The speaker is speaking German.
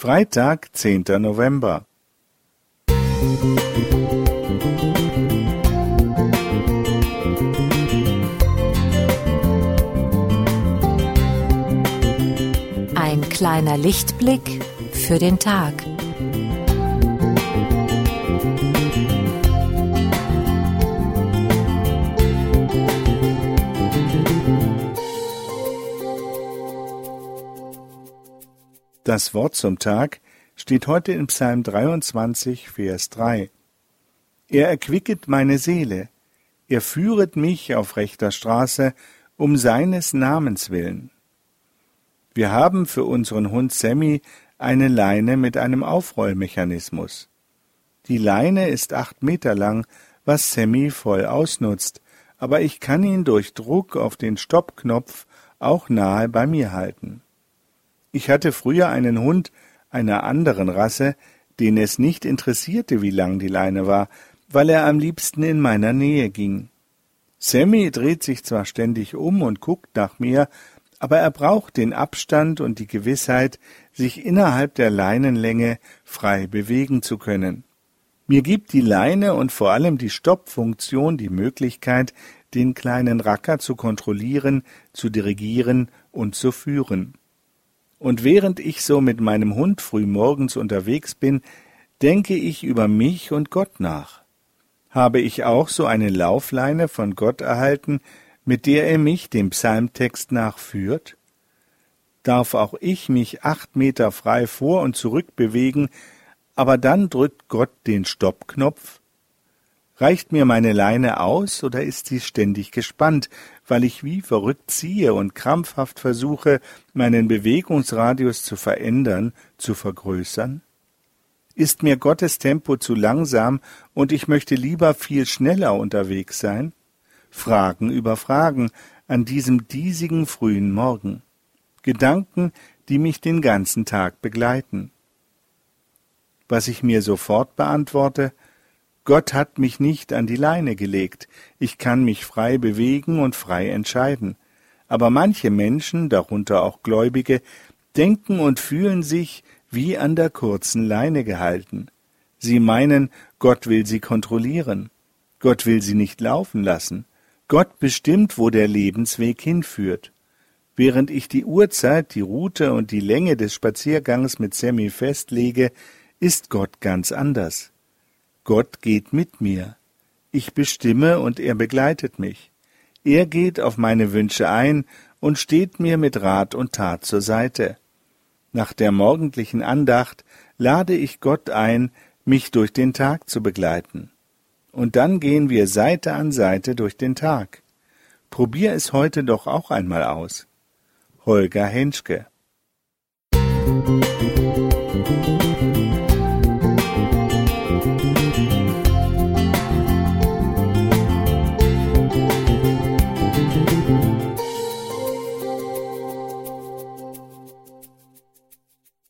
Freitag, zehnter November. Ein kleiner Lichtblick für den Tag. Das Wort zum Tag steht heute in Psalm 23, Vers 3. Er erquicket meine Seele, er führet mich auf rechter Straße um seines Namens willen. Wir haben für unseren Hund Sammy eine Leine mit einem Aufrollmechanismus. Die Leine ist acht Meter lang, was Sammy voll ausnutzt, aber ich kann ihn durch Druck auf den Stoppknopf auch nahe bei mir halten. Ich hatte früher einen Hund einer anderen Rasse, den es nicht interessierte, wie lang die Leine war, weil er am liebsten in meiner Nähe ging. Sammy dreht sich zwar ständig um und guckt nach mir, aber er braucht den Abstand und die Gewissheit, sich innerhalb der Leinenlänge frei bewegen zu können. Mir gibt die Leine und vor allem die Stoppfunktion die Möglichkeit, den kleinen Racker zu kontrollieren, zu dirigieren und zu führen. Und während ich so mit meinem Hund früh morgens unterwegs bin, denke ich über mich und Gott nach. Habe ich auch so eine Laufleine von Gott erhalten, mit der er mich dem Psalmtext nachführt? Darf auch ich mich acht Meter frei vor und zurück bewegen, aber dann drückt Gott den Stoppknopf Reicht mir meine Leine aus oder ist sie ständig gespannt, weil ich wie verrückt ziehe und krampfhaft versuche, meinen Bewegungsradius zu verändern, zu vergrößern? Ist mir Gottes Tempo zu langsam und ich möchte lieber viel schneller unterwegs sein? Fragen über Fragen an diesem diesigen frühen Morgen. Gedanken, die mich den ganzen Tag begleiten. Was ich mir sofort beantworte, Gott hat mich nicht an die Leine gelegt, ich kann mich frei bewegen und frei entscheiden. Aber manche Menschen, darunter auch Gläubige, denken und fühlen sich wie an der kurzen Leine gehalten. Sie meinen, Gott will sie kontrollieren. Gott will sie nicht laufen lassen. Gott bestimmt, wo der Lebensweg hinführt. Während ich die Uhrzeit, die Route und die Länge des Spaziergangs mit Sammy festlege, ist Gott ganz anders. Gott geht mit mir. Ich bestimme und er begleitet mich. Er geht auf meine Wünsche ein und steht mir mit Rat und Tat zur Seite. Nach der morgendlichen Andacht lade ich Gott ein, mich durch den Tag zu begleiten. Und dann gehen wir Seite an Seite durch den Tag. Probier es heute doch auch einmal aus. Holger Henschke